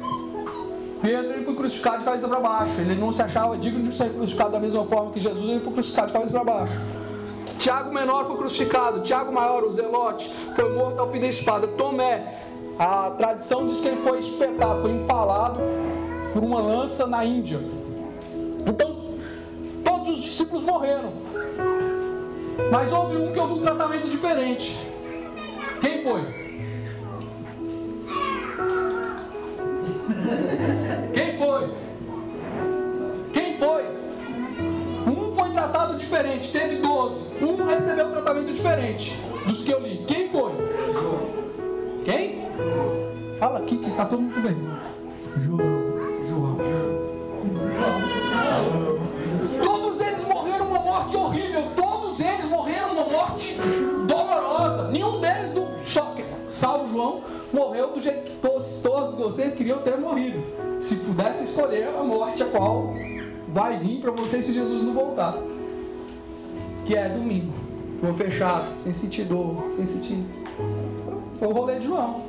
Pedro ele foi crucificado de cabeça para baixo. Ele não se achava digno de ser crucificado da mesma forma que Jesus, ele foi crucificado de cabeça para baixo. Tiago menor foi crucificado. Tiago maior, o Zelote, foi morto ao fim da espada. Tomé, a tradição diz que ele foi espetado, foi empalado por uma lança na Índia. Então, todos os discípulos morreram. Mas houve um que houve um tratamento diferente. Quem foi? Quem foi? Quem foi? Um foi tratado diferente, teve 12. Um recebeu tratamento diferente dos que eu li. Quem foi? Quem? Fala aqui que tá todo mundo bem. João. João. Todos eles morreram uma morte horrível. Todos eles morreram uma morte dolorosa. Nenhum deles, do... só salvo João, morreu do jeito que todos, todos vocês queriam ter morrido. Se pudesse escolher a morte a qual vai vir para vocês se Jesus não voltar. Que é domingo. Vou fechado, sem sentir dor, sem sentir. Foi o rolê de João.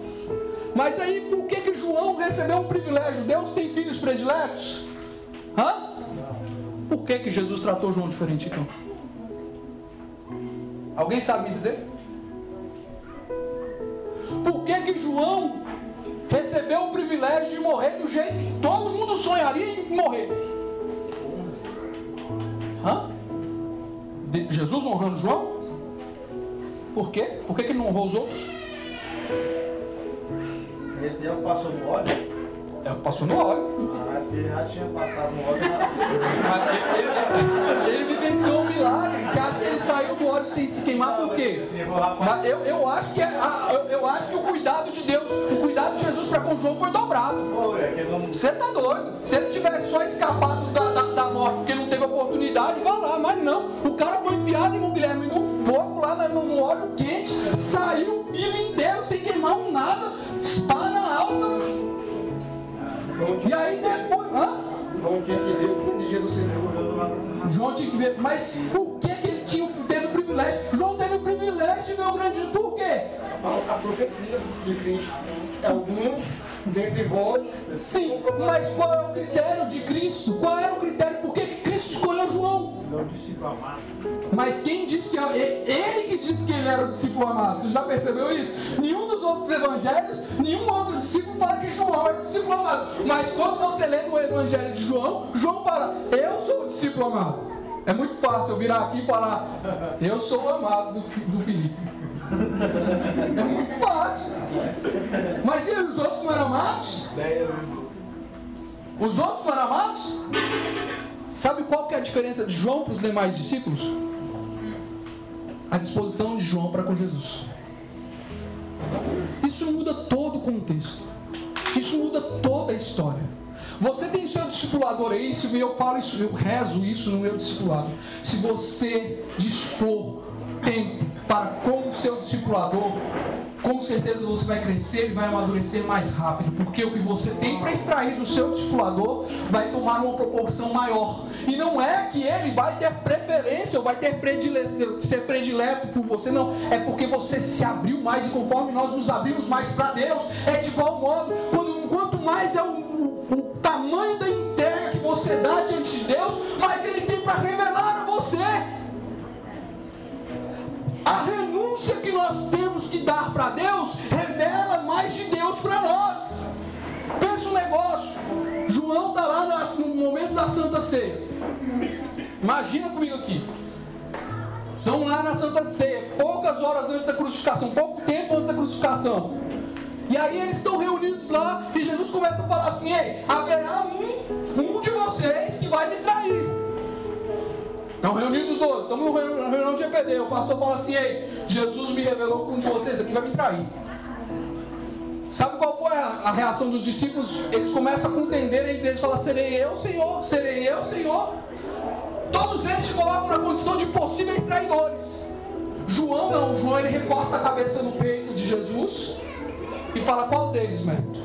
Mas aí por que, que João recebeu um privilégio? Deus tem filhos prediletos? Hã? Por que, que Jesus tratou João diferente então? Alguém sabe me dizer? Por que, que João recebeu o privilégio de morrer do jeito que todo mundo sonharia em morrer? Hã? De Jesus honrando João? Por quê? Por que, que ele não honrou os outros? Esse dia passou no óleo. É, passou no óleo. Ah, ele já tinha passado no óleo. Ele, ele, ele vivenciou um milagre. Você acha que ele saiu do óleo sem se queimar por quê? Mas eu, eu, acho que é, eu, eu acho que o cuidado de Deus, o cuidado de Jesus para com João foi dobrado. Você tá doido? Se ele tivesse só escapado da, da, da morte porque não teve oportunidade, vá lá. Mas não. O cara foi enfiado em Guilherme no fogo lá no, no óleo quente, saiu vivo inteiro sem queimar um nada, espada alta. E aí depois. Hã? João tinha que ver o dia do Senhor. João tinha que ver. Mas por que, que ele tinha, teve o privilégio? João teve o privilégio de ver o grande. Por quê? A, a profecia de Cristo. Alguns dentre vós. Sim, mas qual é o critério de Cristo? Qual era o critério? Por que Cristo escolheu João? É o discípulo amado. Mas quem disse que é ele que disse que ele era o discípulo amado? Você já percebeu isso? Nenhum dos outros evangelhos, nenhum outro discípulo fala que João era o discípulo amado. Mas quando você lê no evangelho de João, João fala: Eu sou o discípulo amado. É muito fácil eu virar aqui e falar: Eu sou o amado do, do Felipe. É muito fácil. Mas e os outros não eram amados? Os outros não eram amados? Sabe qual que é a diferença de João para os demais discípulos? A disposição de João para com Jesus. Isso muda todo o contexto. Isso muda toda a história. Você tem seu discipulador aí, se eu falo isso, eu rezo isso no meu discipulado. Se você dispor tempo para com o seu discipulador, com certeza você vai crescer e vai amadurecer mais rápido, porque o que você tem para extrair do seu discipulador vai tomar uma proporção maior. E não é que ele vai ter preferência ou vai ter predile ser predileto por você, não. É porque você se abriu mais e conforme nós nos abrimos mais para Deus, é de igual modo. Quando, quanto mais é o, o, o tamanho da entrega que você dá diante de Deus, mais Ele tem para revelar a você. A renúncia que nós temos que dar para Deus revela mais de Deus para nós. Pensa um negócio. João está lá no momento da Santa Ceia. Imagina comigo aqui. Estão lá na Santa Ceia, poucas horas antes da crucificação, pouco tempo antes da crucificação. E aí eles estão reunidos lá e Jesus começa a falar assim: Ei, haverá um, um de vocês que vai me trair. Estão reunidos os dois, estamos no reunião de GPD. O pastor fala assim: Ei, Jesus me revelou que um de vocês aqui vai me trair. Sabe qual foi a, reação dos discípulos? Eles começam a contender entre eles falam: Serei eu, Senhor? Serei eu, Senhor? Todos eles se colocam na condição de possíveis traidores. João não, João ele recosta a cabeça no peito de Jesus e fala: Qual deles, mestre?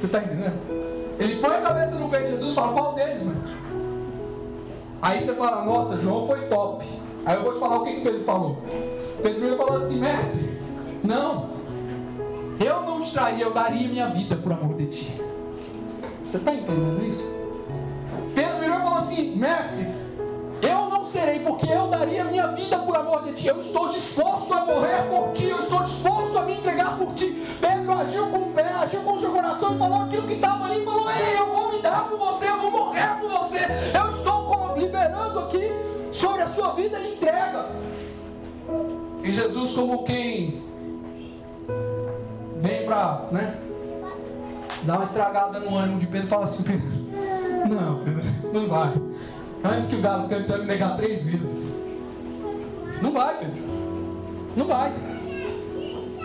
Você está entendendo? Ele põe a cabeça no peito de Jesus e fala: Qual deles, mestre? Aí você fala, nossa, João foi top. Aí eu vou te falar o que, que Pedro falou. Pedro falou assim, mestre, não, eu não te traria, eu daria minha vida por amor de ti. Você está entendendo isso? Pedro virou e falou assim, mestre, eu não serei, porque eu daria minha vida por amor de ti. Eu estou disposto a morrer por ti, eu estou disposto a me entregar por ti. Pedro agiu com fé, agiu com seu coração e falou aquilo que estava ali, falou, ei, eu vou me dar por você, eu vou morrer por você. Eu estou liberando aqui sobre a sua vida e entrega. E Jesus, como quem vem para né, dar uma estragada no ânimo de Pedro, fala assim: Pedro, não, Pedro, não vai. Antes que o galo cante, você vai me negar três vezes. Não vai, Pedro. Não vai.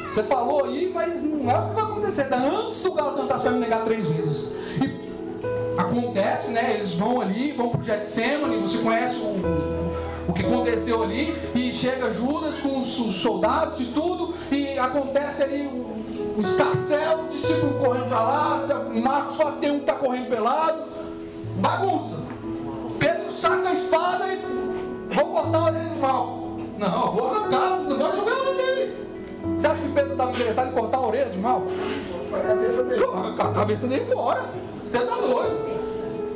Você falou aí, mas não é o que vai acontecer. Antes do galo cantar, você vai me negar três vezes. E acontece, né? Eles vão ali, vão para o Getsemane, você conhece o, o que aconteceu ali, e chega Judas com os, os soldados e tudo, e acontece ali o, o escarcel, o discípulo correndo para lá, Marcos fala que tem um que está correndo pelado, bagunça. Pedro saca a espada e vou cortar a orelha do mal. Não, vou arrancar, não vou jogar lá nele. Você acha Pedro estava interessado em cortar a orelha de mal? A cabeça dele. A cabeça dele fora. Você está doido.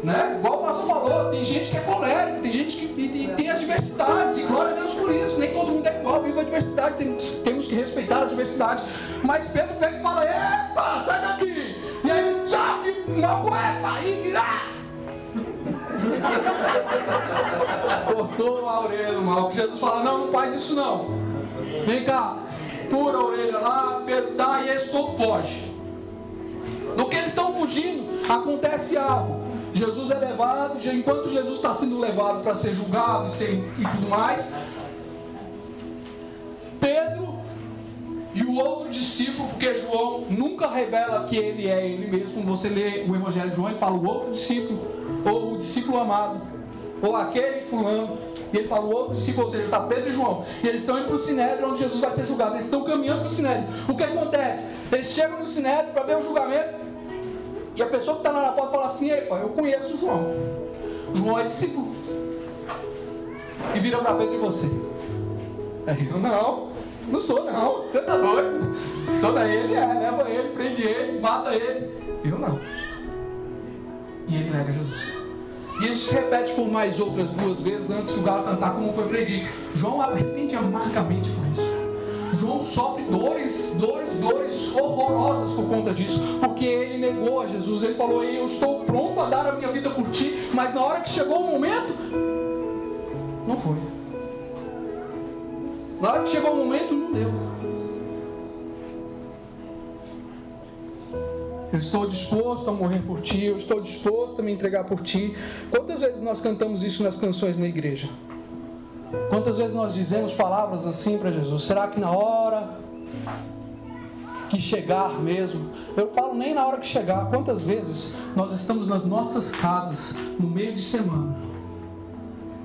Né? Igual o pastor falou, tem gente que é colérico, tem gente que tem, tem as diversidades, e glória a Deus por isso. Nem todo mundo é igual, vive a diversidade, temos, temos que respeitar a diversidade. Mas Pedro pega e fala: Epa, sai daqui! E aí, sabe, uma cueca, e. Ah! Cortou a orelha do mal. Jesus fala: Não, não faz isso não. Vem cá, pura a orelha lá, dá e esse todo foge. No que eles estão fugindo, acontece algo. Jesus é levado, enquanto Jesus está sendo levado para ser julgado e, ser, e tudo mais, Pedro e o outro discípulo, porque João nunca revela que ele é ele mesmo, você lê o Evangelho de João, ele fala o outro discípulo, ou o discípulo amado, ou aquele fulano, e ele fala o outro discípulo, seja, está Pedro e João, e eles estão indo para o Sinédrio, onde Jesus vai ser julgado, eles estão caminhando para o Sinédrio. O que acontece? Eles chegam no Sinédrio para ver o julgamento, e a pessoa que está lá na porta fala assim: Epa, eu conheço o João. João é discípulo. E vira para Pedro e você. Aí eu, não, não sou não. Você está doido? Sou da ele, é, leva ele, prende ele, mata ele. Eu não. E ele nega Jesus. Isso se repete por mais outras duas vezes antes que o galo cantar como foi predito. João arrepende amargamente por isso. João sofre dores, dores, dores horrorosas por conta disso, porque ele negou a Jesus. Ele falou: Eu estou pronto a dar a minha vida por ti, mas na hora que chegou o momento, não foi. Na hora que chegou o momento, não deu. Eu estou disposto a morrer por ti, eu estou disposto a me entregar por ti. Quantas vezes nós cantamos isso nas canções na igreja? Quantas vezes nós dizemos palavras assim para Jesus? Será que na hora que chegar mesmo, eu falo nem na hora que chegar, quantas vezes nós estamos nas nossas casas, no meio de semana,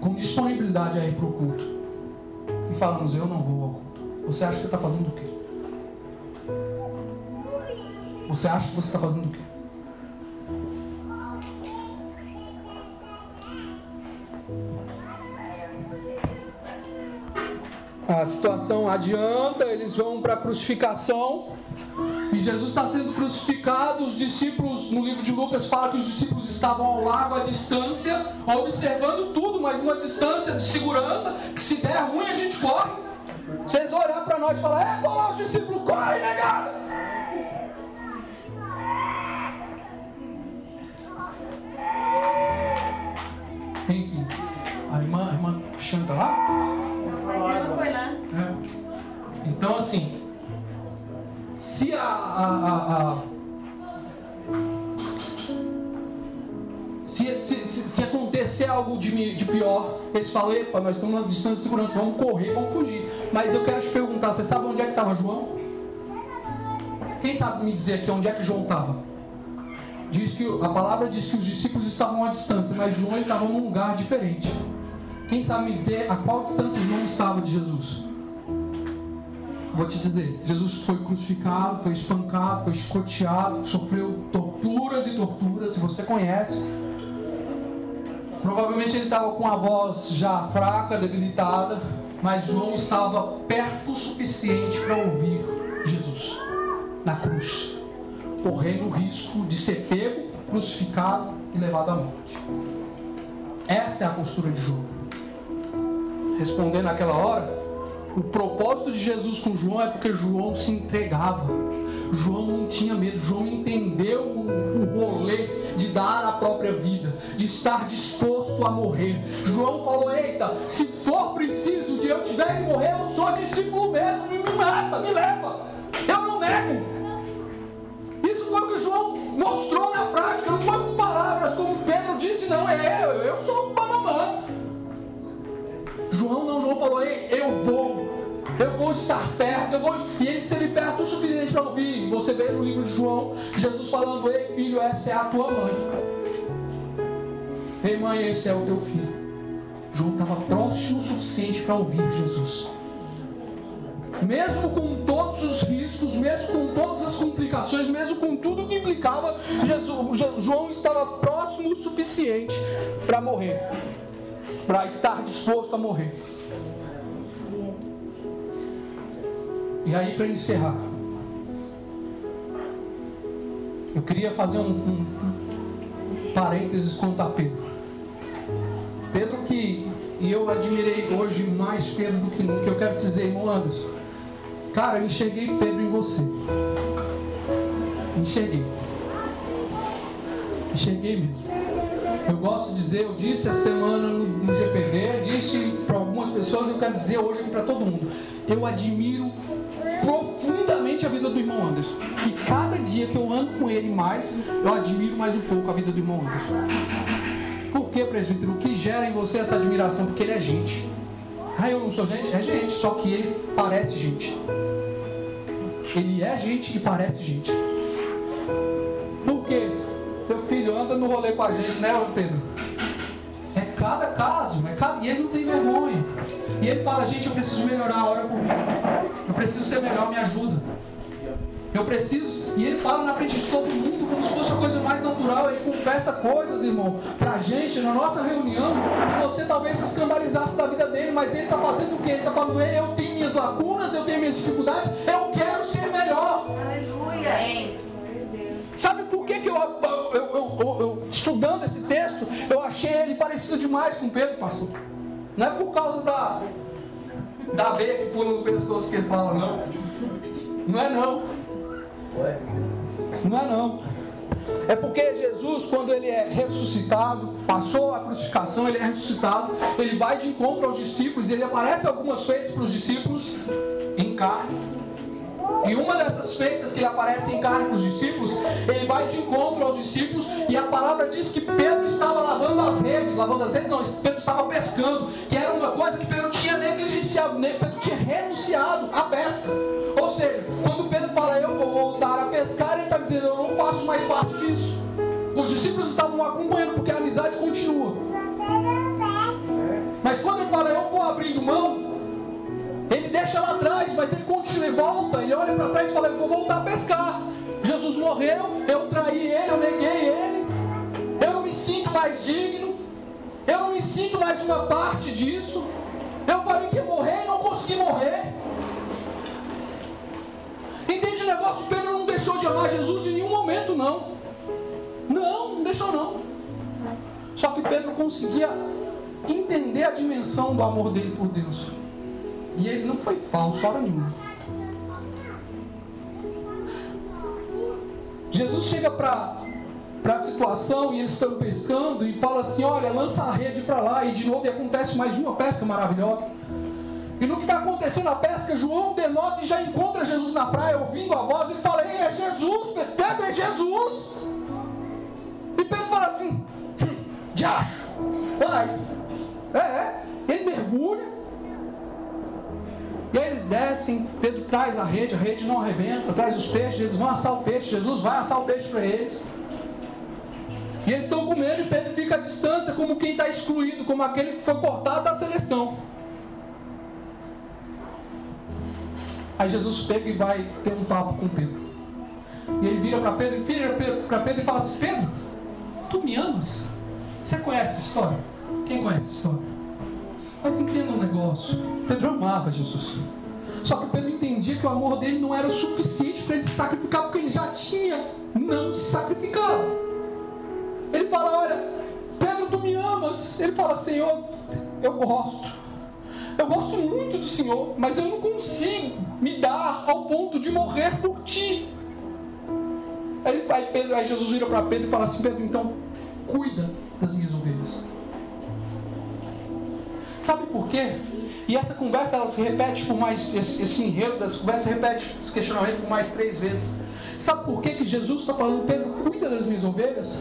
com disponibilidade a ir para o culto, e falamos: Eu não vou ao culto. Você acha que você está fazendo o quê? Você acha que você está fazendo o quê? A situação adianta, eles vão para a crucificação. E Jesus está sendo crucificado. Os discípulos, no livro de Lucas, fala que os discípulos estavam ao largo, à distância, observando tudo, mas numa distância de segurança, que se der ruim a gente corre. Vocês olhar para nós e falar: É, lá os discípulos, corre, negada! Enfim, a irmã, a irmã Xanta lá? Ela foi lá. É. Então, assim, se a, a, a, a se, se, se, se, acontecer algo de, de pior, eles falam, epa, nós estamos nas distâncias de segurança, vamos correr, vamos fugir. Mas eu quero te perguntar, você sabe onde é que estava João? Quem sabe me dizer aqui onde é que João estava? Diz que a palavra diz que os discípulos estavam à distância, mas João estava num lugar diferente. Quem sabe me dizer a qual distância João estava de Jesus? Vou te dizer, Jesus foi crucificado, foi espancado, foi escoteado, sofreu torturas e torturas, se você conhece. Provavelmente ele estava com a voz já fraca, debilitada, mas João estava perto o suficiente para ouvir Jesus na cruz correndo o risco de ser pego, crucificado e levado à morte. Essa é a postura de João. Respondendo naquela hora, o propósito de Jesus com João é porque João se entregava. João não tinha medo, João entendeu o, rolê de dar a própria vida, de estar disposto a morrer. João falou: Eita, se for preciso de eu tiver que morrer, eu sou discípulo mesmo, me mata, me leva. Eu não nego foi o que João mostrou na prática, não foi com palavras, como Pedro disse, não, é eu, sou o Panamá. João não, João falou, ei, eu vou, eu vou estar perto, eu vou, e ele esteve perto o suficiente para ouvir. Você vê no livro de João, Jesus falando, ei filho, essa é a tua mãe. Ei mãe, esse é o teu filho. João estava próximo o suficiente para ouvir Jesus mesmo com todos os riscos, mesmo com todas as complicações, mesmo com tudo que implicava, Jesus, João estava próximo o suficiente para morrer, para estar disposto a morrer. E aí, para encerrar, eu queria fazer um, um, parênteses contar Pedro. Pedro que e eu admirei hoje mais Pedro do que nunca. Eu quero dizer, irmão Anderson, Cara, eu enxerguei Pedro em você. Enxerguei. Enxerguei mesmo. Eu gosto de dizer, eu disse essa semana no, no GPD, disse para algumas pessoas, eu quero dizer hoje para todo mundo. Eu admiro profundamente a vida do irmão Anderson. E cada dia que eu ando com ele mais, eu admiro mais um pouco a vida do irmão Anderson. Por que, presbítero? O que gera em você essa admiração? Porque ele é gente. Ah, eu não sou gente? É gente, só que ele parece gente. Ele é gente que parece gente. Por quê? Meu filho anda no rolê com a gente, né, Pedro? É cada caso, é cada... e ele não tem vergonha. E ele fala, gente, eu preciso melhorar, hora por mim. Eu preciso ser melhor, me ajuda. Eu preciso. E ele fala na frente de todo mundo como se fosse a coisa mais natural. Ele confessa coisas, irmão, pra gente, na nossa reunião, que você talvez se escandalizasse da vida dele, mas ele está fazendo o quê? Ele está falando, eu tenho minhas lacunas, eu tenho minhas dificuldades, eu quero ser melhor. Aleluia. Sabe por que, que eu, eu, eu, eu, estudando esse texto, eu achei ele parecido demais com Pedro, pastor? Não é por causa da, da veia que pula no pescoço que ele fala, não. Não é não. Não é não. É porque Jesus, quando ele é ressuscitado, passou a crucificação, ele é ressuscitado, ele vai de encontro aos discípulos, ele aparece algumas vezes para os discípulos em carne. E uma dessas feitas que ele aparece em carne para os discípulos, ele vai de encontro aos discípulos e a palavra diz que Pedro estava lavando as redes, lavando as redes, não, Pedro estava pescando, que era uma coisa que Pedro tinha negligenciado, Pedro tinha renunciado à pesca. Ou seja, quando Pedro fala eu vou pescar, ele está dizendo eu não faço mais parte disso. Os discípulos estavam acompanhando porque a amizade continua. Mas quando ele fala eu vou abrindo mão, ele deixa lá atrás, mas ele continua e volta. Ele olha para trás e fala: Eu vou voltar a pescar. Jesus morreu, eu traí ele, eu neguei ele, eu não me sinto mais digno, eu não me sinto mais uma parte disso. Eu falei que ia morrer e não consegui morrer. Entende o negócio? Pedro deixou de amar Jesus em nenhum momento, não. Não, não deixou não. Só que Pedro conseguia entender a dimensão do amor dele por Deus. E ele não foi falso, hora nenhuma. Jesus chega para a situação e eles estão pescando e fala assim: Olha, lança a rede para lá. E de novo e acontece mais uma pesca maravilhosa. E no que está acontecendo a pesca, João denota e já encontra Jesus na praia, ouvindo a voz, e fala: Ei, é Jesus, Pedro, é Jesus. E Pedro fala assim: hum, Diacho, mas, é, é, ele mergulha. E aí eles descem, Pedro traz a rede, a rede não arrebenta, traz os peixes, eles vão assar o peixe, Jesus vai assar o peixe para eles. E eles estão comendo e Pedro fica à distância, como quem está excluído, como aquele que foi cortado da seleção. Aí Jesus pega e vai ter um papo com Pedro. E ele vira para Pedro, vira para Pedro e fala assim: Pedro, tu me amas? Você conhece essa história? Quem conhece essa história? Mas entenda um negócio: Pedro amava Jesus. Só que Pedro entendia que o amor dele não era o suficiente para ele se sacrificar, porque ele já tinha não se sacrificado. Ele fala: Olha, Pedro, tu me amas. Ele fala: Senhor, eu gosto. Eu gosto muito do Senhor, mas eu não consigo me dar ao ponto de morrer por ti. Aí, aí, Pedro, aí Jesus vira para Pedro e fala assim: Pedro, então cuida das minhas ovelhas. Sabe por quê? E essa conversa ela se repete por mais, esse, esse enredo dessa conversa se repete, esse questionamento por mais três vezes. Sabe por quê que Jesus está falando, Pedro, cuida das minhas ovelhas?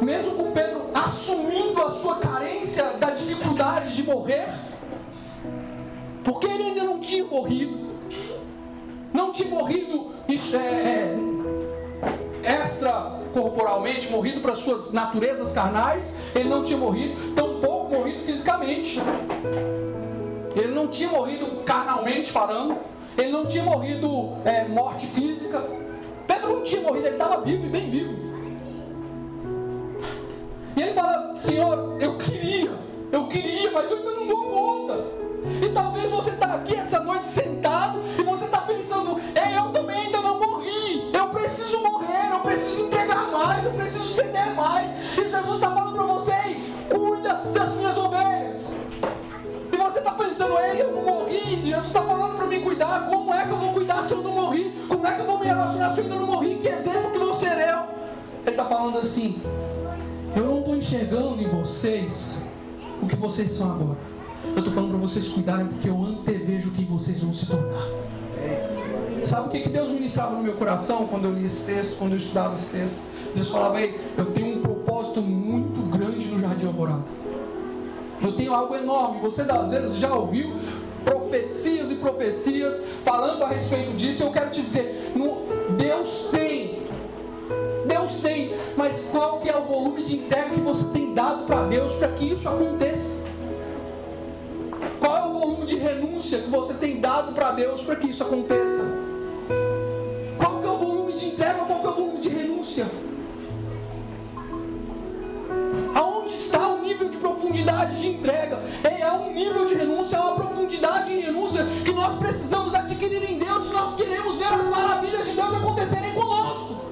Mesmo com Pedro assumindo a sua carência da dificuldade de morrer, porque ele ainda não tinha morrido, não tinha morrido isso, é, é, extra corporalmente, morrido para suas naturezas carnais, ele não tinha morrido, tampouco morrido fisicamente. Ele não tinha morrido carnalmente falando, ele não tinha morrido é, morte física. Pedro não tinha morrido, ele estava vivo e bem vivo. E ele fala: Senhor, eu queria, eu queria, mas eu ainda não dou conta. E talvez você está aqui essa noite sentado e você está pensando: Ei, eu também ainda não morri, eu preciso morrer, eu preciso entregar mais, eu preciso ceder mais. E Jesus está falando para você: cuida das minhas ovelhas. E você está pensando: Ei, eu não morri, Jesus está falando para mim cuidar. Como é que eu vou cuidar se eu não morri? Como é que eu vou me relacionar se eu ainda não morri? Que exemplo que você deu? Ele está falando assim: Eu não estou enxergando em vocês o que vocês são agora. Eu estou falando para vocês cuidarem porque eu antevejo quem vocês vão se tornar. Sabe o que, que Deus ministrava no meu coração quando eu li esse texto, quando eu estudava esse texto? Deus falava, Ei, eu tenho um propósito muito grande no Jardim Alvorada. Eu tenho algo enorme. Você às vezes já ouviu profecias e profecias falando a respeito disso. Eu quero te dizer, Deus tem. Deus tem, mas qual que é o volume de entrega que você tem dado para Deus para que isso aconteça? Renúncia que você tem dado para Deus para que isso aconteça? Qual é o volume de entrega? Qual é o volume de renúncia? Aonde está o nível de profundidade de entrega? É um nível de renúncia, é uma profundidade de renúncia que nós precisamos adquirir em Deus se nós queremos ver as maravilhas de Deus acontecerem conosco.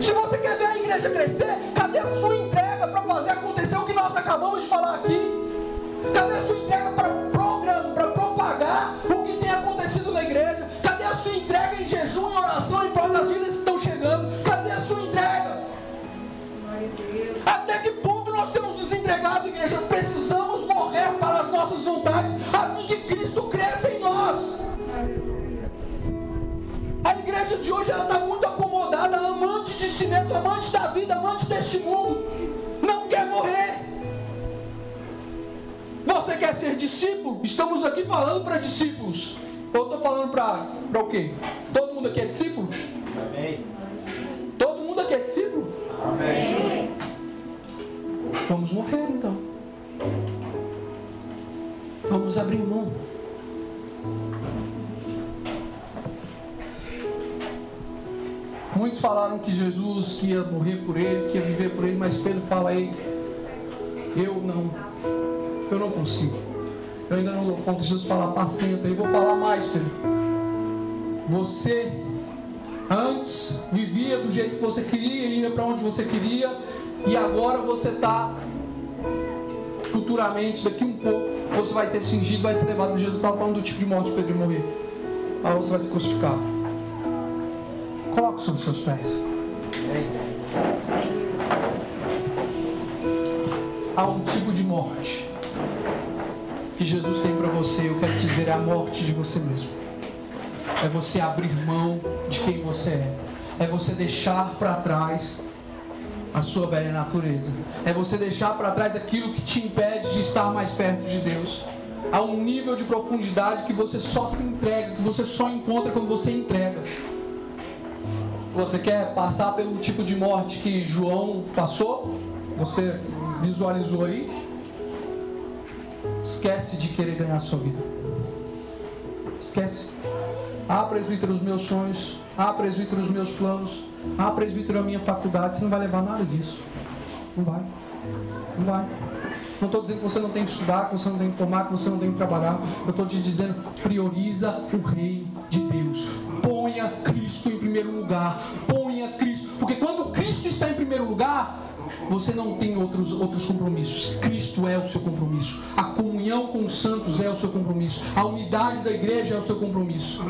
Se você quer ver a igreja crescer, cadê a sua entrega para fazer acontecer o que nós acabamos de falar aqui? Cadê a sua entrega para o que tem acontecido na igreja? Cadê a sua entrega em jejum, em oração, em prol das vidas que estão chegando? Cadê a sua entrega? Até que ponto nós temos nos entregado, igreja? Precisamos morrer para as nossas vontades, a fim que Cristo cresça em nós. A igreja de hoje ela está muito acomodada, amante de si mesmo, amante da vida, amante deste mundo. Não quer morrer. Você quer ser discípulo? Estamos aqui falando para discípulos. Ou estou falando para o quê? Todo mundo aqui é discípulo? Amém. Todo mundo aqui é discípulo? Amém. Vamos morrer então. Vamos abrir mão. Muitos falaram que Jesus que ia morrer por ele, que ia viver por ele, mas Pedro fala aí, eu não, eu não consigo. Eu ainda não dou conta. Jesus fala, apacenta. E vou falar mais, Pedro. Você antes vivia do jeito que você queria, ia para onde você queria, e agora você está futuramente, daqui um pouco, você vai ser cingido, vai ser levado. Jesus estava falando do tipo de morte Pedro ia morrer. Aí você vai ser crucificado. Coloque sobre seus pés. Há um tipo de morte que Jesus tem para você. Eu quero dizer, é a morte de você mesmo. É você abrir mão de quem você é. É você deixar para trás a sua velha natureza. É você deixar para trás aquilo que te impede de estar mais perto de Deus. Há um nível de profundidade que você só se entrega, que você só encontra quando você entrega. Você quer passar pelo tipo de morte que João passou? Você visualizou aí? Esquece de querer ganhar a sua vida. Esquece. Ah, presbítero, os meus sonhos. Ah, presbítero, os meus planos. Ah, presbítero, a minha faculdade. Você não vai levar nada disso. Não vai. Não vai. Não estou dizendo que você não tem que estudar, que você não tem que formar, que você não tem que trabalhar. Eu estou te dizendo, prioriza o reino de Deus. Ponha Cristo em primeiro lugar. Ponha Cristo. Porque quando Cristo está em primeiro lugar, você não tem outros, outros compromissos. Cristo é o seu compromisso. A comunhão com os santos é o seu compromisso. A unidade da igreja é o seu compromisso.